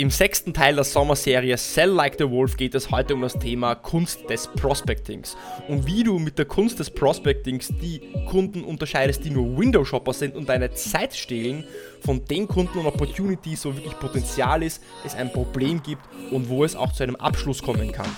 Im sechsten Teil der Sommerserie Sell Like the Wolf geht es heute um das Thema Kunst des Prospectings und wie du mit der Kunst des Prospectings die Kunden unterscheidest, die nur Window-Shopper sind und deine Zeit stehlen von den Kunden und Opportunities, wo wirklich Potenzial ist, es ein Problem gibt und wo es auch zu einem Abschluss kommen kann.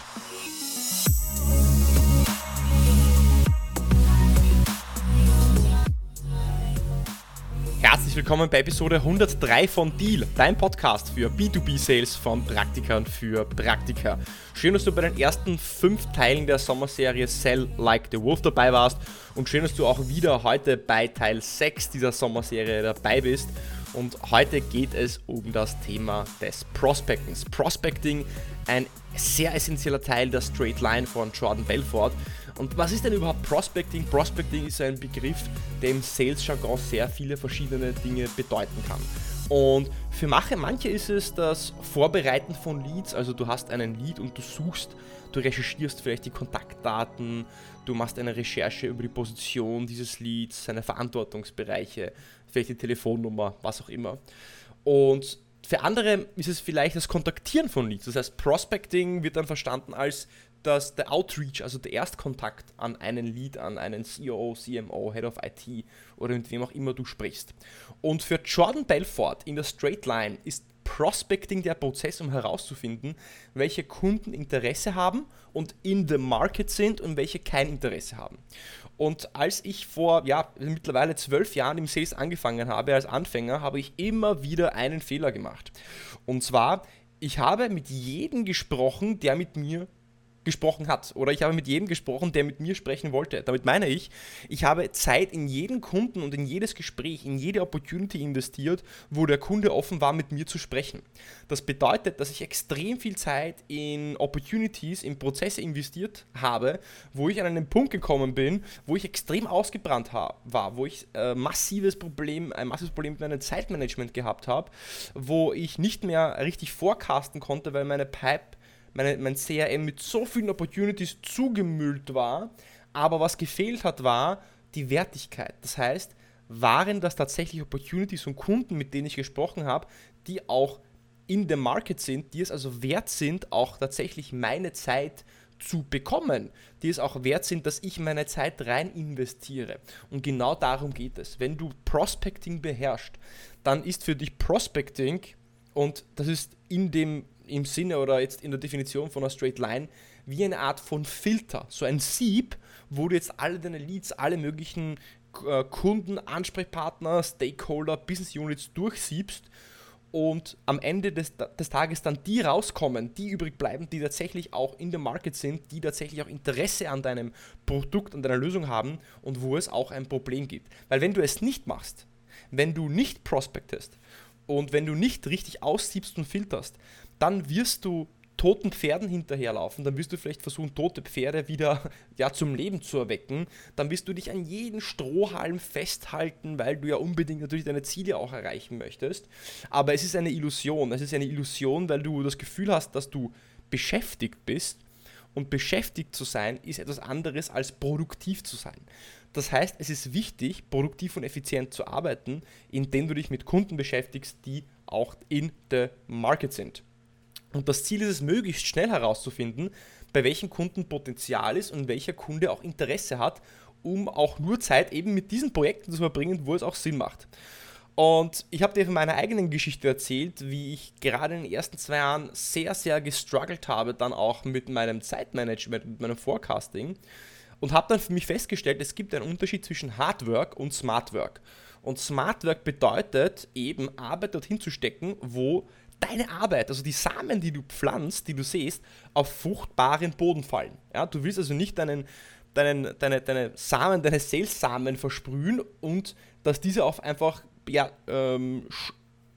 Herzlich willkommen bei Episode 103 von Deal, dein Podcast für B2B-Sales von Praktikern für Praktika. Schön, dass du bei den ersten fünf Teilen der Sommerserie Sell Like the Wolf dabei warst und schön, dass du auch wieder heute bei Teil 6 dieser Sommerserie dabei bist. Und heute geht es um das Thema des Prospectings. Prospecting, ein sehr essentieller Teil der Straight Line von Jordan Belfort. Und was ist denn überhaupt Prospecting? Prospecting ist ein Begriff, der im Sales-Jargon sehr viele verschiedene Dinge bedeuten kann. Und für manche ist es das Vorbereiten von Leads, also du hast einen Lead und du suchst, du recherchierst vielleicht die Kontaktdaten, du machst eine Recherche über die Position dieses Leads, seine Verantwortungsbereiche, vielleicht die Telefonnummer, was auch immer. Und für andere ist es vielleicht das Kontaktieren von Leads. Das heißt, Prospecting wird dann verstanden als dass der Outreach, also der Erstkontakt an einen Lead, an einen CEO, CMO, Head of IT oder mit wem auch immer du sprichst. Und für Jordan Belfort in der Straight Line ist Prospecting der Prozess, um herauszufinden, welche Kunden Interesse haben und in the market sind und welche kein Interesse haben. Und als ich vor ja, mittlerweile zwölf Jahren im Sales angefangen habe als Anfänger, habe ich immer wieder einen Fehler gemacht. Und zwar, ich habe mit jedem gesprochen, der mit mir gesprochen hat oder ich habe mit jedem gesprochen, der mit mir sprechen wollte. Damit meine ich, ich habe Zeit in jeden Kunden und in jedes Gespräch, in jede Opportunity investiert, wo der Kunde offen war, mit mir zu sprechen. Das bedeutet, dass ich extrem viel Zeit in Opportunities, in Prozesse investiert habe, wo ich an einen Punkt gekommen bin, wo ich extrem ausgebrannt war, wo ich äh, massives Problem, ein massives Problem mit meinem Zeitmanagement gehabt habe, wo ich nicht mehr richtig forecasten konnte, weil meine Pipe meine, mein CRM mit so vielen Opportunities zugemüllt war, aber was gefehlt hat, war die Wertigkeit. Das heißt, waren das tatsächlich Opportunities und Kunden, mit denen ich gesprochen habe, die auch in dem Market sind, die es also wert sind, auch tatsächlich meine Zeit zu bekommen, die es auch wert sind, dass ich meine Zeit rein investiere. Und genau darum geht es. Wenn du Prospecting beherrschst, dann ist für dich Prospecting, und das ist in dem im Sinne oder jetzt in der Definition von einer Straight Line wie eine Art von Filter, so ein Sieb, wo du jetzt alle deine Leads, alle möglichen äh, Kunden, Ansprechpartner, Stakeholder, Business Units durchsiebst und am Ende des, des, Tages dann die rauskommen, die übrig bleiben, die tatsächlich auch in dem Market sind, die tatsächlich auch Interesse an deinem Produkt, an deiner Lösung haben und wo es auch ein Problem gibt. Weil wenn du es nicht machst, wenn du nicht prospectest und wenn du nicht richtig aussiebst und filterst, dann wirst du toten Pferden hinterherlaufen, dann wirst du vielleicht versuchen, tote Pferde wieder ja, zum Leben zu erwecken, dann wirst du dich an jeden Strohhalm festhalten, weil du ja unbedingt natürlich deine Ziele auch erreichen möchtest. Aber es ist eine Illusion, es ist eine Illusion, weil du das Gefühl hast, dass du beschäftigt bist und beschäftigt zu sein ist etwas anderes als produktiv zu sein. Das heißt, es ist wichtig, produktiv und effizient zu arbeiten, indem du dich mit Kunden beschäftigst, die auch in the market sind. Und das Ziel ist es, möglichst schnell herauszufinden, bei welchen Kunden Potenzial ist und welcher Kunde auch Interesse hat, um auch nur Zeit eben mit diesen Projekten zu verbringen, wo es auch Sinn macht. Und ich habe dir von meiner eigenen Geschichte erzählt, wie ich gerade in den ersten zwei Jahren sehr, sehr gestruggelt habe, dann auch mit meinem Zeitmanagement, mit meinem Forecasting. Und habe dann für mich festgestellt, es gibt einen Unterschied zwischen Hardwork und Smartwork. Und Smartwork bedeutet eben Arbeit dorthin zu stecken, wo deine Arbeit, also die Samen, die du pflanzt, die du siehst, auf fruchtbaren Boden fallen. Ja, du willst also nicht deinen, deinen, deine, deine Samen, deine Sales-Samen versprühen und dass diese auf einfach ja, ähm,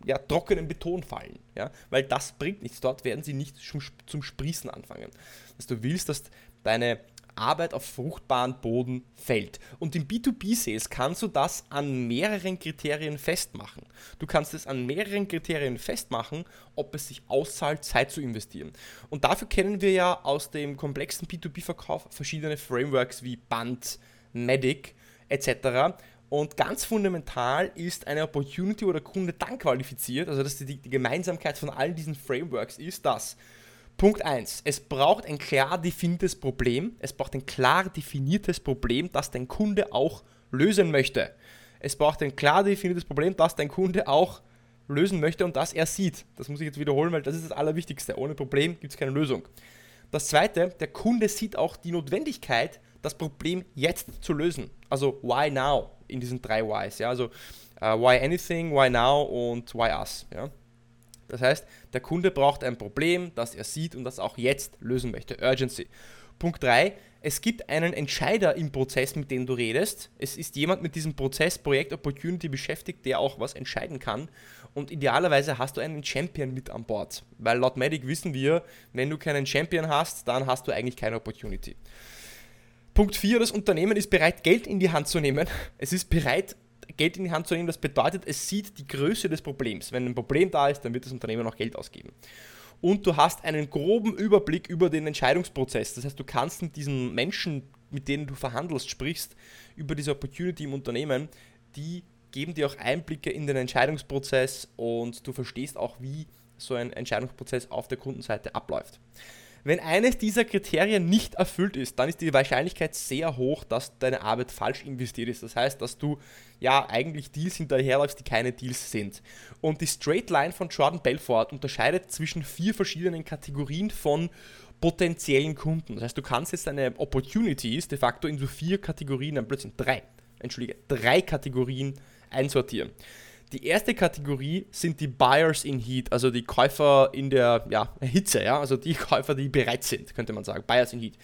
ja, trockenen Beton fallen. Ja? Weil das bringt nichts. Dort werden sie nicht zum, zum Sprießen anfangen. Also du willst, dass deine Arbeit auf fruchtbaren Boden fällt. Und im B2B-Sales kannst du das an mehreren Kriterien festmachen. Du kannst es an mehreren Kriterien festmachen, ob es sich auszahlt, Zeit zu investieren. Und dafür kennen wir ja aus dem komplexen B2B-Verkauf verschiedene Frameworks wie Band, Medic etc. Und ganz fundamental ist eine Opportunity, wo der Kunde dann qualifiziert, also dass die, die Gemeinsamkeit von all diesen Frameworks ist, dass Punkt 1, es braucht ein klar definiertes Problem, es braucht ein klar definiertes Problem, das dein Kunde auch lösen möchte. Es braucht ein klar definiertes Problem, das dein Kunde auch lösen möchte und das er sieht. Das muss ich jetzt wiederholen, weil das ist das Allerwichtigste. Ohne Problem gibt es keine Lösung. Das zweite, der Kunde sieht auch die Notwendigkeit, das Problem jetzt zu lösen. Also why now in diesen drei Whys. Ja? Also uh, why anything, why now und why us. Ja? Das heißt, der Kunde braucht ein Problem, das er sieht und das auch jetzt lösen möchte. Urgency. Punkt 3. Es gibt einen Entscheider im Prozess, mit dem du redest. Es ist jemand mit diesem Prozess, Projekt Opportunity beschäftigt, der auch was entscheiden kann. Und idealerweise hast du einen Champion mit an Bord. Weil laut Medic wissen wir, wenn du keinen Champion hast, dann hast du eigentlich keine Opportunity. Punkt 4, das Unternehmen ist bereit, Geld in die Hand zu nehmen. Es ist bereit, Geld in die Hand zu nehmen. Das bedeutet, es sieht die Größe des Problems. Wenn ein Problem da ist, dann wird das Unternehmen auch Geld ausgeben. Und du hast einen groben Überblick über den Entscheidungsprozess. Das heißt, du kannst mit diesen Menschen, mit denen du verhandelst, sprichst, über diese Opportunity im Unternehmen, die geben dir auch Einblicke in den Entscheidungsprozess und du verstehst auch, wie so ein Entscheidungsprozess auf der Kundenseite abläuft. Wenn eines dieser Kriterien nicht erfüllt ist, dann ist die Wahrscheinlichkeit sehr hoch, dass deine Arbeit falsch investiert ist. Das heißt, dass du ja eigentlich Deals hinterherläufst, die keine Deals sind. Und die Straight Line von Jordan Belfort unterscheidet zwischen vier verschiedenen Kategorien von potenziellen Kunden. Das heißt, du kannst jetzt deine Opportunities de facto in so vier Kategorien, dann plötzlich drei, entschuldige, drei Kategorien einsortieren. Die erste Kategorie sind die Buyers in Heat, also die Käufer in der ja, Hitze, ja, also die Käufer, die bereit sind, könnte man sagen. Buyers in Heat.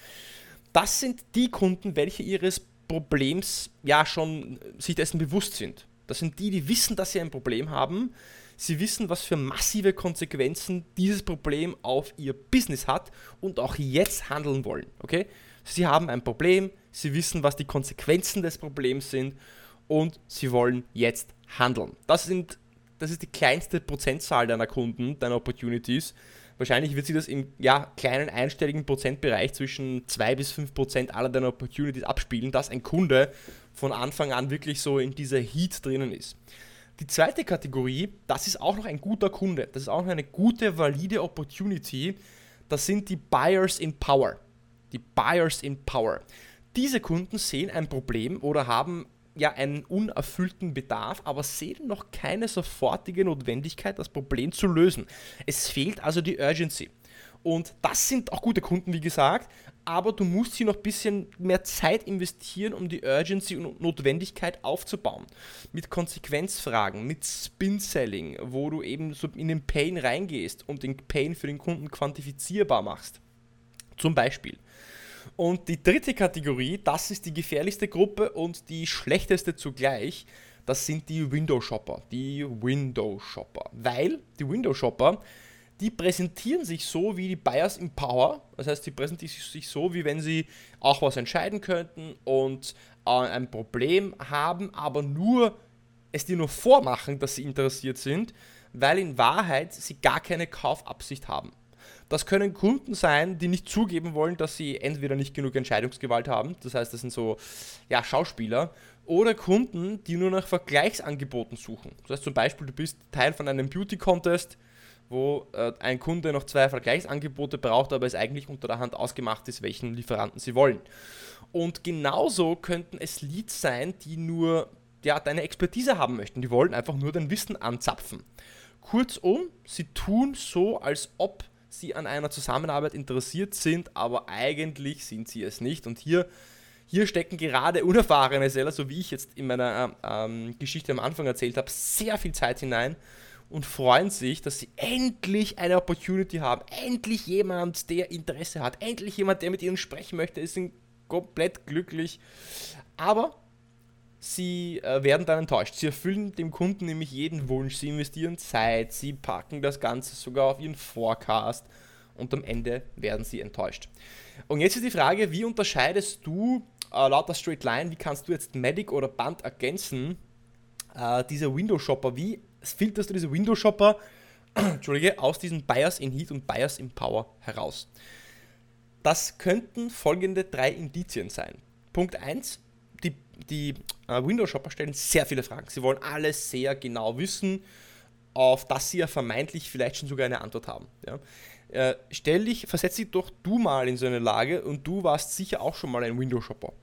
Das sind die Kunden, welche ihres Problems ja schon sich dessen bewusst sind. Das sind die, die wissen, dass sie ein Problem haben. Sie wissen, was für massive Konsequenzen dieses Problem auf ihr Business hat und auch jetzt handeln wollen. Okay? Sie haben ein Problem, sie wissen, was die Konsequenzen des Problems sind und sie wollen jetzt handeln. Das, sind, das ist die kleinste Prozentzahl deiner Kunden, deiner Opportunities. Wahrscheinlich wird sich das im ja, kleinen einstelligen Prozentbereich zwischen 2 bis 5 Prozent aller deiner Opportunities abspielen, dass ein Kunde von Anfang an wirklich so in dieser Heat drinnen ist. Die zweite Kategorie, das ist auch noch ein guter Kunde, das ist auch noch eine gute, valide Opportunity, das sind die Buyers in Power. Die Buyers in Power. Diese Kunden sehen ein Problem oder haben ja einen unerfüllten Bedarf, aber sehen noch keine sofortige Notwendigkeit, das Problem zu lösen. Es fehlt also die Urgency. Und das sind auch gute Kunden, wie gesagt, aber du musst hier noch ein bisschen mehr Zeit investieren, um die Urgency und Notwendigkeit aufzubauen. Mit Konsequenzfragen, mit Spin-Selling, wo du eben so in den Pain reingehst und den Pain für den Kunden quantifizierbar machst. Zum Beispiel. Und die dritte Kategorie, das ist die gefährlichste Gruppe und die schlechteste zugleich, das sind die Window Shopper. Die Window Shopper. Weil die Window Shopper, die präsentieren sich so wie die Buyers in Power. Das heißt, die präsentieren sich so, wie wenn sie auch was entscheiden könnten und äh, ein Problem haben, aber nur es dir nur vormachen, dass sie interessiert sind, weil in Wahrheit sie gar keine Kaufabsicht haben. Das können Kunden sein, die nicht zugeben wollen, dass sie entweder nicht genug Entscheidungsgewalt haben, das heißt, das sind so ja, Schauspieler, oder Kunden, die nur nach Vergleichsangeboten suchen. Das heißt zum Beispiel, du bist Teil von einem Beauty-Contest, wo äh, ein Kunde noch zwei Vergleichsangebote braucht, aber es eigentlich unter der Hand ausgemacht ist, welchen Lieferanten sie wollen. Und genauso könnten es Leads sein, die nur ja, deine Expertise haben möchten. Die wollen einfach nur dein Wissen anzapfen. Kurzum, sie tun so, als ob sie an einer Zusammenarbeit interessiert sind, aber eigentlich sind sie es nicht. Und hier, hier stecken gerade unerfahrene Seller, so wie ich jetzt in meiner ähm, Geschichte am Anfang erzählt habe, sehr viel Zeit hinein und freuen sich, dass sie endlich eine Opportunity haben. Endlich jemand, der Interesse hat. Endlich jemand, der mit ihnen sprechen möchte. Sie sind komplett glücklich. Aber sie äh, werden dann enttäuscht. Sie erfüllen dem Kunden nämlich jeden Wunsch. Sie investieren Zeit, sie packen das Ganze sogar auf ihren Forecast und am Ende werden sie enttäuscht. Und jetzt ist die Frage, wie unterscheidest du äh, laut der Straight Line, wie kannst du jetzt Medic oder Band ergänzen, äh, diese Window Shopper, wie filterst du diese Window Shopper Entschuldige, aus diesen Buyers in Heat und Buyers in Power heraus? Das könnten folgende drei Indizien sein. Punkt 1, die die äh, Windows-Shopper stellen sehr viele Fragen. Sie wollen alles sehr genau wissen, auf das sie ja vermeintlich vielleicht schon sogar eine Antwort haben. Ja? Äh, stell dich, versetz dich doch du mal in so eine Lage und du warst sicher auch schon mal ein Windows-Shopper.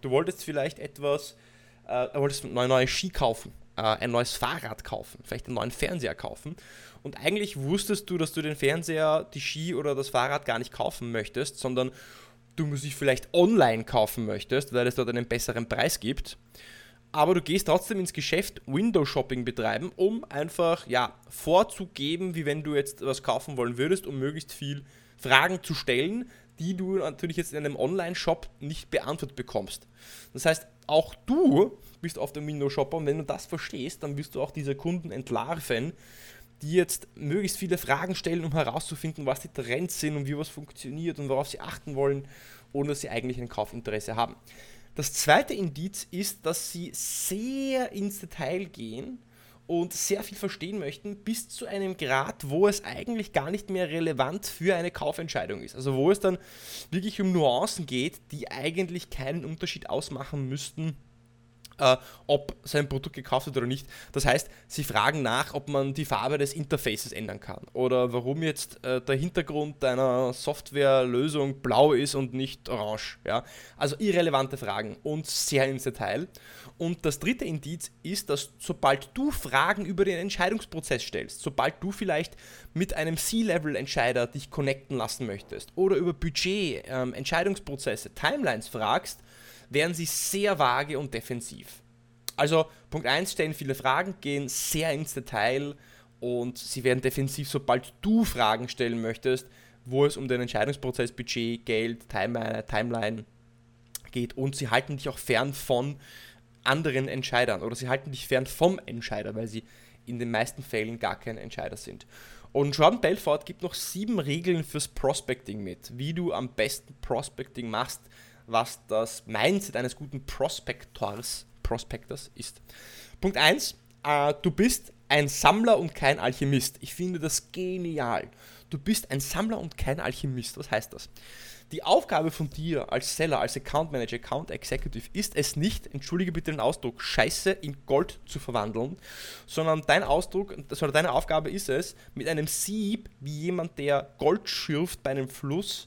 Du wolltest vielleicht etwas, äh, wolltest ein neues Ski kaufen, äh, ein neues Fahrrad kaufen, vielleicht einen neuen Fernseher kaufen. Und eigentlich wusstest du, dass du den Fernseher, die Ski oder das Fahrrad gar nicht kaufen möchtest, sondern du sie vielleicht online kaufen möchtest, weil es dort einen besseren Preis gibt. Aber du gehst trotzdem ins Geschäft Window Shopping betreiben, um einfach ja, vorzugeben, wie wenn du jetzt was kaufen wollen würdest, um möglichst viel Fragen zu stellen, die du natürlich jetzt in einem Online-Shop nicht beantwortet bekommst. Das heißt, auch du bist auf dem Window-Shopper und wenn du das verstehst, dann wirst du auch diese Kunden entlarven, die jetzt möglichst viele Fragen stellen, um herauszufinden, was die Trends sind und wie was funktioniert und worauf sie achten wollen, ohne dass sie eigentlich ein Kaufinteresse haben. Das zweite Indiz ist, dass sie sehr ins Detail gehen und sehr viel verstehen möchten, bis zu einem Grad, wo es eigentlich gar nicht mehr relevant für eine Kaufentscheidung ist. Also wo es dann wirklich um Nuancen geht, die eigentlich keinen Unterschied ausmachen müssten äh, ob sein Produkt gekauft wird oder nicht. Das heißt, sie fragen nach, ob man die Farbe des Interfaces ändern kann oder warum jetzt äh, der Hintergrund deiner Softwarelösung blau ist und nicht orange. Ja? Also irrelevante Fragen und sehr ins Detail. Und das dritte Indiz ist, dass sobald du Fragen über den Entscheidungsprozess stellst, sobald du vielleicht mit einem C-Level-Entscheider dich connecten lassen möchtest oder über Budget, ähm, Entscheidungsprozesse, Timelines fragst, wären sie sehr vage und defensiv. Also Punkt 1, stellen viele Fragen, gehen sehr ins Detail und sie werden defensiv, sobald du Fragen stellen möchtest, wo es um den Entscheidungsprozess, Budget, Geld, Timeline, Timeline geht und sie halten dich auch fern von anderen Entscheidern oder sie halten dich fern vom Entscheider, weil sie in den meisten Fällen gar kein Entscheider sind. Und Jordan Belfort gibt noch sieben Regeln fürs Prospecting mit, wie du am besten Prospecting machst, was das Mindset eines guten Prospektors, Prospectors ist. Punkt 1, äh, du bist ein Sammler und kein Alchemist. Ich finde das genial. Du bist ein Sammler und kein Alchemist. Was heißt das? Die Aufgabe von dir als Seller, als Account Manager, Account Executive ist es nicht, entschuldige bitte den Ausdruck, Scheiße in Gold zu verwandeln, sondern dein Ausdruck, sondern deine Aufgabe ist es, mit einem Sieb, wie jemand, der Gold schürft bei einem Fluss,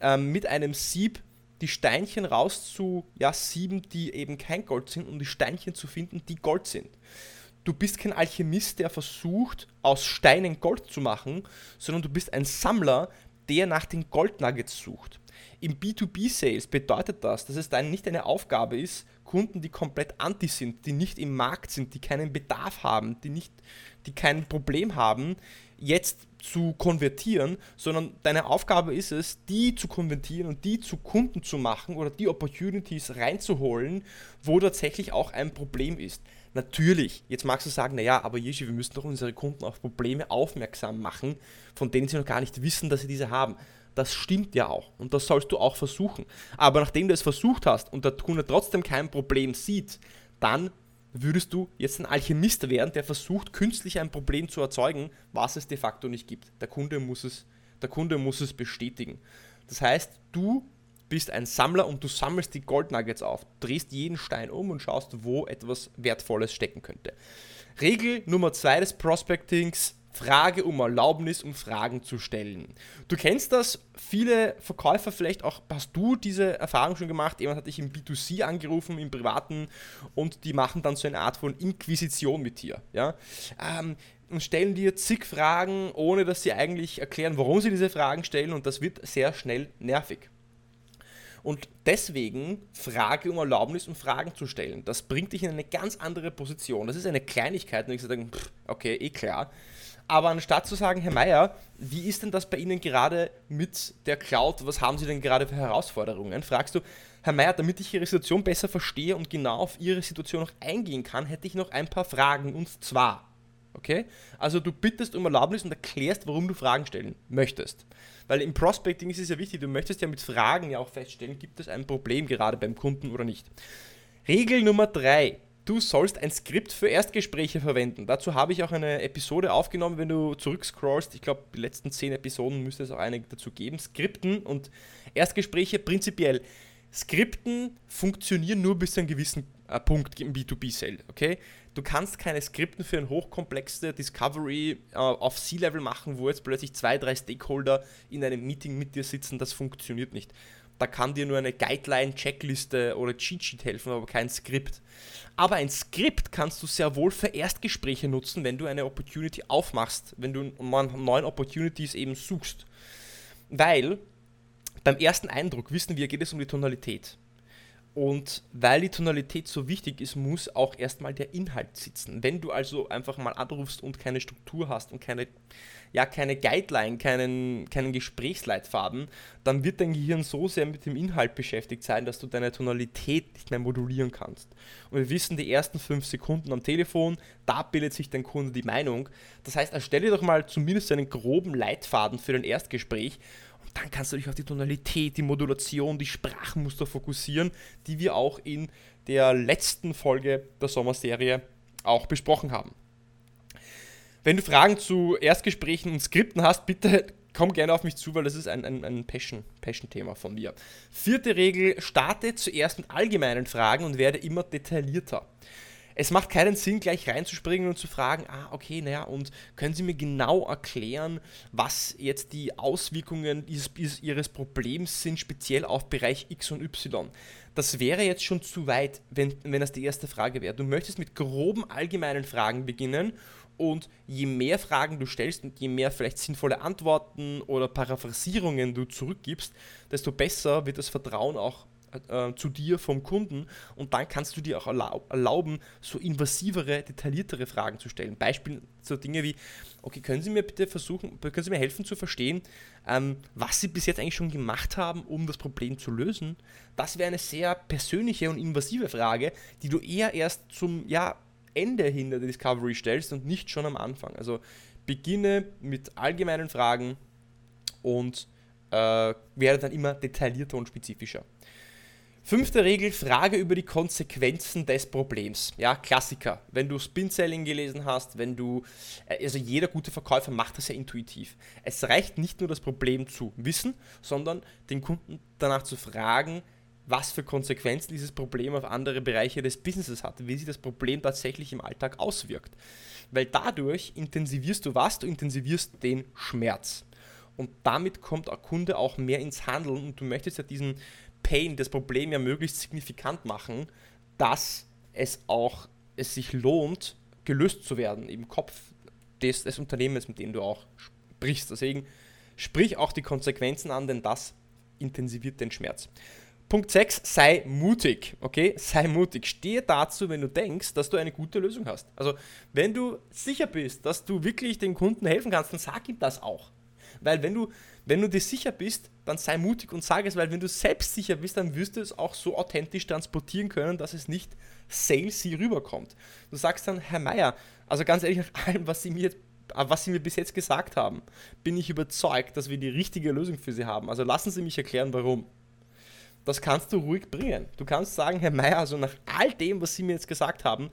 äh, mit einem Sieb die Steinchen rauszu, ja, sieben, die eben kein Gold sind, um die Steinchen zu finden, die Gold sind. Du bist kein Alchemist, der versucht, aus Steinen Gold zu machen, sondern du bist ein Sammler, der nach den Goldnuggets sucht. Im B2B-Sales bedeutet das, dass es dann nicht eine Aufgabe ist, Kunden, die komplett anti sind, die nicht im Markt sind, die keinen Bedarf haben, die, nicht, die kein Problem haben, jetzt zu konvertieren, sondern deine Aufgabe ist es, die zu konvertieren und die zu Kunden zu machen oder die Opportunities reinzuholen, wo tatsächlich auch ein Problem ist. Natürlich, jetzt magst du sagen, naja, aber Yeshi, wir müssen doch unsere Kunden auf Probleme aufmerksam machen, von denen sie noch gar nicht wissen, dass sie diese haben. Das stimmt ja auch und das sollst du auch versuchen. Aber nachdem du es versucht hast und der Kunde trotzdem kein Problem sieht, dann würdest du jetzt ein Alchemist werden, der versucht, künstlich ein Problem zu erzeugen, was es de facto nicht gibt. Der Kunde muss es, der Kunde muss es bestätigen. Das heißt, du bist ein Sammler und du sammelst die Goldnuggets auf, drehst jeden Stein um und schaust, wo etwas Wertvolles stecken könnte. Regel Nummer zwei des Prospectings, Frage um Erlaubnis, um Fragen zu stellen. Du kennst das, viele Verkäufer vielleicht auch, hast du diese Erfahrung schon gemacht? Jemand hat dich im B2C angerufen, im Privaten und die machen dann so eine Art von Inquisition mit dir. Ja? Ähm, und stellen dir zig Fragen, ohne dass sie eigentlich erklären, warum sie diese Fragen stellen und das wird sehr schnell nervig. Und deswegen Frage um Erlaubnis, um Fragen zu stellen. Das bringt dich in eine ganz andere Position. Das ist eine Kleinigkeit, und ich sage, okay, eh klar. Aber anstatt zu sagen, Herr Meier, wie ist denn das bei Ihnen gerade mit der Cloud? Was haben Sie denn gerade für Herausforderungen? Fragst du, Herr Meier, damit ich Ihre Situation besser verstehe und genau auf Ihre Situation noch eingehen kann, hätte ich noch ein paar Fragen. Und zwar, okay? Also du bittest um Erlaubnis und erklärst, warum du Fragen stellen möchtest. Weil im Prospecting ist es ja wichtig, du möchtest ja mit Fragen ja auch feststellen, gibt es ein Problem gerade beim Kunden oder nicht. Regel Nummer drei Du sollst ein Skript für Erstgespräche verwenden. Dazu habe ich auch eine Episode aufgenommen, wenn du zurückscrollst. Ich glaube, die letzten zehn Episoden müsste es auch eine dazu geben. Skripten und Erstgespräche prinzipiell. Skripten funktionieren nur bis zu einem gewissen äh, Punkt im B2B-Sale, okay? Du kannst keine Skripten für ein hochkomplexe Discovery äh, auf C-Level machen, wo jetzt plötzlich zwei, drei Stakeholder in einem Meeting mit dir sitzen, das funktioniert nicht. Da kann dir nur eine Guideline, Checkliste oder Cheat Sheet helfen, aber kein Skript. Aber ein Skript kannst du sehr wohl für Erstgespräche nutzen, wenn du eine Opportunity aufmachst, wenn du neuen Opportunities eben suchst. Weil beim ersten Eindruck wissen wir, geht es um die Tonalität. Und weil die Tonalität so wichtig ist, muss auch erstmal der Inhalt sitzen. Wenn du also einfach mal anrufst und keine Struktur hast und keine, ja, keine Guideline, keinen, keinen Gesprächsleitfaden, dann wird dein Gehirn so sehr mit dem Inhalt beschäftigt sein, dass du deine Tonalität nicht mehr modulieren kannst. Und wir wissen, die ersten fünf Sekunden am Telefon, da bildet sich dein Kunde die Meinung. Das heißt, erstelle doch mal zumindest einen groben Leitfaden für dein Erstgespräch dann kannst du dich auf die Tonalität, die Modulation, die Sprachmuster fokussieren, die wir auch in der letzten Folge der Sommerserie auch besprochen haben. Wenn du Fragen zu Erstgesprächen und Skripten hast, bitte komm gerne auf mich zu, weil das ist ein, ein, ein Passion-Thema Passion von mir. Vierte Regel, starte zuerst mit allgemeinen Fragen und werde immer detaillierter es macht keinen Sinn, gleich reinzuspringen und zu fragen, ah, okay, naja, und können Sie mir genau erklären, was jetzt die Auswirkungen ihres, ihres Problems sind, speziell auf Bereich X und Y? Das wäre jetzt schon zu weit, wenn, wenn das die erste Frage wäre. Du möchtest mit groben allgemeinen Fragen beginnen und je mehr Fragen du stellst und je mehr vielleicht sinnvolle Antworten oder Paraphrasierungen du zurückgibst, desto besser wird das Vertrauen auch äh, zu dir vom Kunden und dann kannst du dir auch erlaub, erlauben, so invasivere, detailliertere Fragen zu stellen. Beispiel so Dinge wie, okay, können Sie mir bitte versuchen, können Sie mir helfen zu verstehen, ähm, was Sie bis jetzt eigentlich schon gemacht haben, um das Problem zu lösen? Das wäre eine sehr persönliche und invasive Frage, die du eher erst zum ja, Ende hin der Discovery stellst und nicht schon am Anfang. Also beginne mit allgemeinen Fragen und äh, werde dann immer detaillierter und spezifischer. Fünfte Regel, Frage über die Konsequenzen des Problems. Ja, Klassiker. Wenn du Spin-Selling gelesen hast, wenn du, äh, also jeder gute Verkäufer macht das ja intuitiv. Es reicht nicht nur das Problem zu wissen, sondern den Kunden danach zu fragen, was für Konsequenzen dieses Problem auf andere Bereiche des Businesses hat, wie sich das Problem tatsächlich im Alltag auswirkt. Weil dadurch intensivierst du was? Du intensivierst den Schmerz. Und damit kommt der Kunde auch mehr ins Handeln und du möchtest ja diesen Pain, das Problem ja möglichst signifikant machen, dass es auch es sich lohnt, gelöst zu werden im Kopf des, des Unternehmens, mit dem du auch sprichst. Deswegen sprich auch die Konsequenzen an, denn das intensiviert den Schmerz. Punkt 6, sei mutig, okay? Sei mutig. Stehe dazu, wenn du denkst, dass du eine gute Lösung hast. Also, wenn du sicher bist, dass du wirklich den Kunden helfen kannst, dann sag ihm das auch. Weil wenn du wenn du dir sicher bist, dann sei mutig und sage es, weil wenn du selbst sicher bist, dann wirst du es auch so authentisch transportieren können, dass es nicht salesy rüberkommt. Du sagst dann, Herr Meier, also ganz ehrlich, nach allem, was Sie mir jetzt äh, was Sie mir bis jetzt gesagt haben, bin ich überzeugt, dass wir die richtige Lösung für Sie haben. Also lassen Sie mich erklären, warum. Das kannst du ruhig bringen. Du kannst sagen, Herr Meier, also nach all dem, was Sie mir jetzt gesagt haben,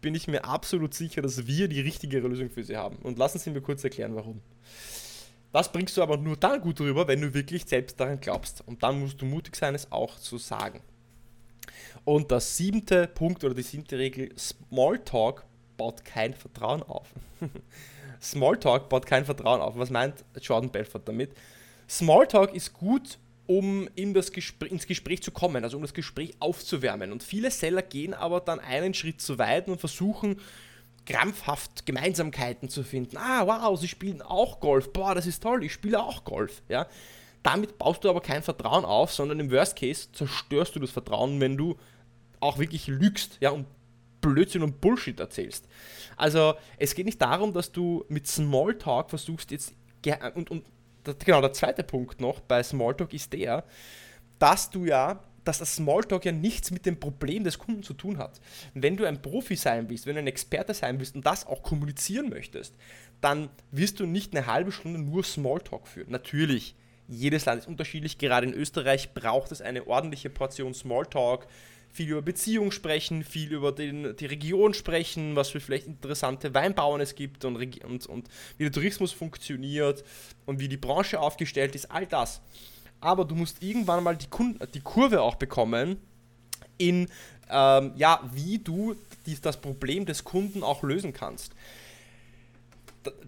bin ich mir absolut sicher, dass wir die richtige Lösung für Sie haben. Und lassen Sie mir kurz erklären, warum. Das bringst du aber nur dann gut rüber, wenn du wirklich selbst daran glaubst. Und dann musst du mutig sein, es auch zu sagen. Und der siebte Punkt oder die siebte Regel, Smalltalk baut kein Vertrauen auf. Smalltalk baut kein Vertrauen auf. Was meint Jordan Belfort damit? Smalltalk ist gut, um in das Gespräch, ins Gespräch zu kommen, also um das Gespräch aufzuwärmen. Und viele Seller gehen aber dann einen Schritt zu weit und versuchen, krampfhaft Gemeinsamkeiten zu finden. Ah, wow, sie spielen auch Golf. Boah, das ist toll, ich spiele auch Golf. Ja? Damit baust du aber kein Vertrauen auf, sondern im Worst Case zerstörst du das Vertrauen, wenn du auch wirklich lügst ja, und Blödsinn und Bullshit erzählst. Also es geht nicht darum, dass du mit Smalltalk versuchst jetzt und, und genau der zweite Punkt noch bei Smalltalk ist der, dass du ja dass das Smalltalk ja nichts mit dem Problem des Kunden zu tun hat. Wenn du ein Profi sein willst, wenn du ein Experte sein willst und das auch kommunizieren möchtest, dann wirst du nicht eine halbe Stunde nur Smalltalk führen. Natürlich, jedes Land ist unterschiedlich. Gerade in Österreich braucht es eine ordentliche Portion Smalltalk. Viel über Beziehungen sprechen, viel über den, die Region sprechen, was für vielleicht interessante Weinbauern es gibt und, und, und wie der Tourismus funktioniert und wie die Branche aufgestellt ist, all das. aber du musst irgendwann mal die, Kunden, die Kurve auch bekommen, in ähm, ja, wie du dies, das Problem des Kunden auch lösen kannst.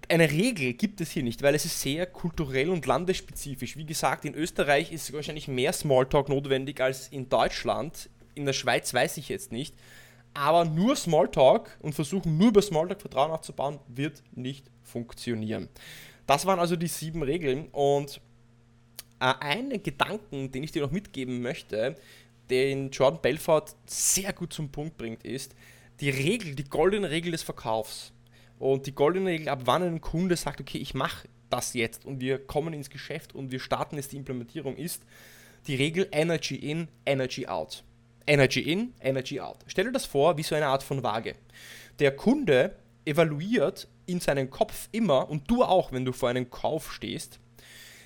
Eine Regel gibt es hier nicht, weil es ist sehr kulturell und landesspezifisch. Wie gesagt, in Österreich ist wahrscheinlich mehr Smalltalk notwendig als in Deutschland. In der Schweiz weiß ich jetzt nicht. Aber nur Smalltalk und versuchen nur über Smalltalk Vertrauen aufzubauen, wird nicht funktionieren. Das waren also die sieben Regeln und äh, einen Gedanken, den ich dir noch mitgeben möchte, den Jordan Belfort sehr gut zum Punkt bringt, ist die Regel, die goldene Regel des Verkaufs. Und die goldene Regel, ab wann ein Kunde sagt, okay, ich mache das jetzt und wir kommen ins Geschäft und wir starten jetzt die Implementierung, ist die Regel Energy in, Energy out. Energy in, Energy out. Stell dir das vor wie so eine Art von Waage. Der Kunde evaluiert in seinem Kopf immer, und du auch, wenn du vor einem Kauf stehst,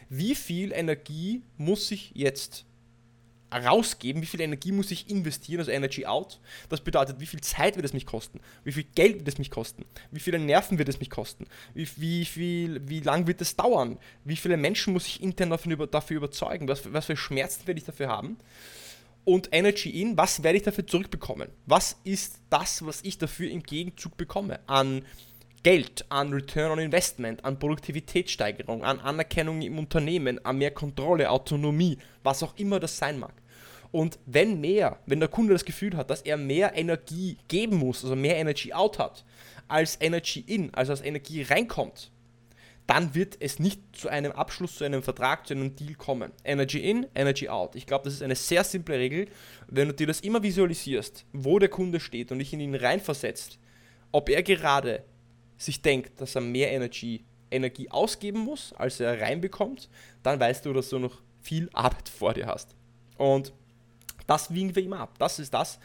wie viel Energie muss ich jetzt rausgeben, wie viel Energie muss ich investieren, also Energy out. Das bedeutet, wie viel Zeit wird es mich kosten, wie viel Geld wird es mich kosten, wie viele Nerven wird es mich kosten, wie, wie, viel, wie lang wird es dauern, wie viele Menschen muss ich intern dafür, dafür überzeugen, was, was für Schmerzen werde ich dafür haben. Und Energy in, was werde ich dafür zurückbekommen? Was ist das, was ich dafür im Gegenzug bekomme? An Geld, an Return on Investment, an Produktivitätssteigerung, an Anerkennung im Unternehmen, an mehr Kontrolle, Autonomie, was auch immer das sein mag. Und wenn mehr, wenn der Kunde das Gefühl hat, dass er mehr Energie geben muss, also mehr Energy out hat, als Energy in, also als Energie reinkommt, dann wird es nicht zu einem Abschluss, zu einem Vertrag, zu einem Deal kommen. Energy in, Energy out. Ich glaube, das ist eine sehr simple Regel. Wenn du dir das immer visualisierst, wo der Kunde steht und dich in ihn reinversetzt, ob er gerade sich denkt, dass er mehr Energy, Energie ausgeben muss, als er reinbekommt, dann weißt du, dass du noch viel Arbeit vor dir hast. Und das wiegen wir immer ab. Das ist das,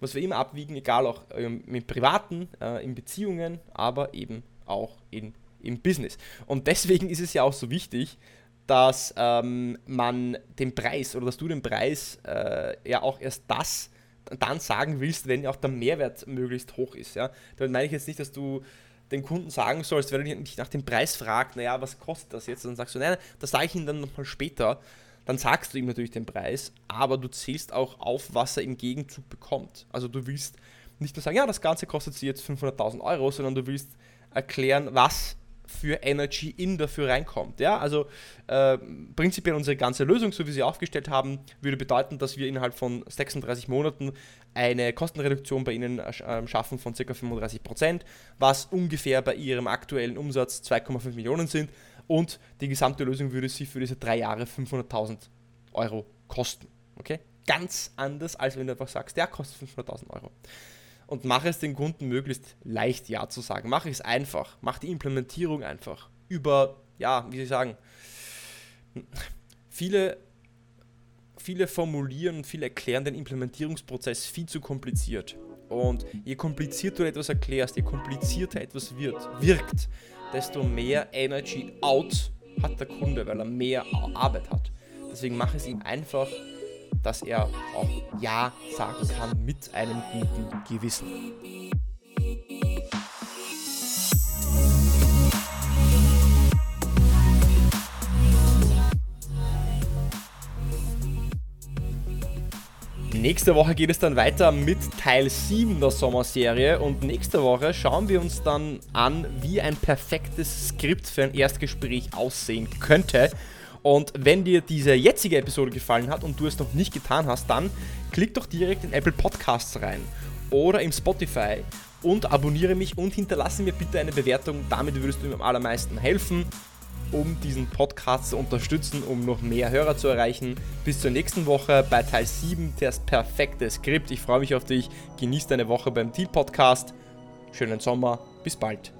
was wir immer abwiegen, egal auch ähm, im Privaten, äh, in Beziehungen, aber eben auch in, im Business. Und deswegen ist es ja auch so wichtig, dass ähm, man den Preis oder dass du den Preis äh, ja auch erst das dann sagen willst, wenn auch der Mehrwert möglichst hoch ist. Ja? Damit meine ich jetzt nicht, dass du den Kunden sagen sollst, wenn er dich nach dem Preis fragt, naja, was kostet das jetzt? dann sagst du, nein, das sage ich ihm dann nochmal später. Dann sagst du ihm natürlich den Preis, aber du zählst auch auf, was er im Gegenzug bekommt. Also du willst nicht nur sagen, ja, das Ganze kostet sie jetzt 500.000 Euro, sondern du willst erklären, was für Energy in dafür reinkommt. Ja, also äh, prinzipiell unsere ganze Lösung, so wie sie aufgestellt haben, würde bedeuten, dass wir innerhalb von 36 Monaten eine Kostenreduktion bei Ihnen äh, schaffen von ca. 35%, was ungefähr bei Ihrem aktuellen Umsatz 2,5 Millionen sind und die gesamte Lösung würde Sie für diese drei Jahre 500.000 Euro kosten. Okay? Ganz anders, als wenn du einfach sagst, der kostet 500.000 Euro und mache es den Kunden möglichst leicht Ja zu sagen. Mache es einfach. Mach die Implementierung einfach. Über, ja, wie soll ich sagen, viele, viele formulieren viele erklären den Implementierungsprozess viel zu kompliziert. Und je komplizierter du etwas erklärst, je komplizierter etwas wird, wirkt, desto mehr Energy out hat der Kunde, weil er mehr Arbeit hat. Deswegen mache es ihm einfach dass er auch Ja sagen kann mit einem guten Gewissen. Nächste Woche geht es dann weiter mit Teil 7 der Sommerserie und nächste Woche schauen wir uns dann an, wie ein perfektes Skript für ein Erstgespräch aussehen könnte. Und wenn dir diese jetzige Episode gefallen hat und du es noch nicht getan hast, dann klick doch direkt in Apple Podcasts rein oder im Spotify und abonniere mich und hinterlasse mir bitte eine Bewertung. Damit würdest du mir am allermeisten helfen, um diesen Podcast zu unterstützen, um noch mehr Hörer zu erreichen. Bis zur nächsten Woche bei Teil 7 das perfekte Skript. Ich freue mich auf dich. Genieß deine Woche beim Deal Podcast. Schönen Sommer. Bis bald.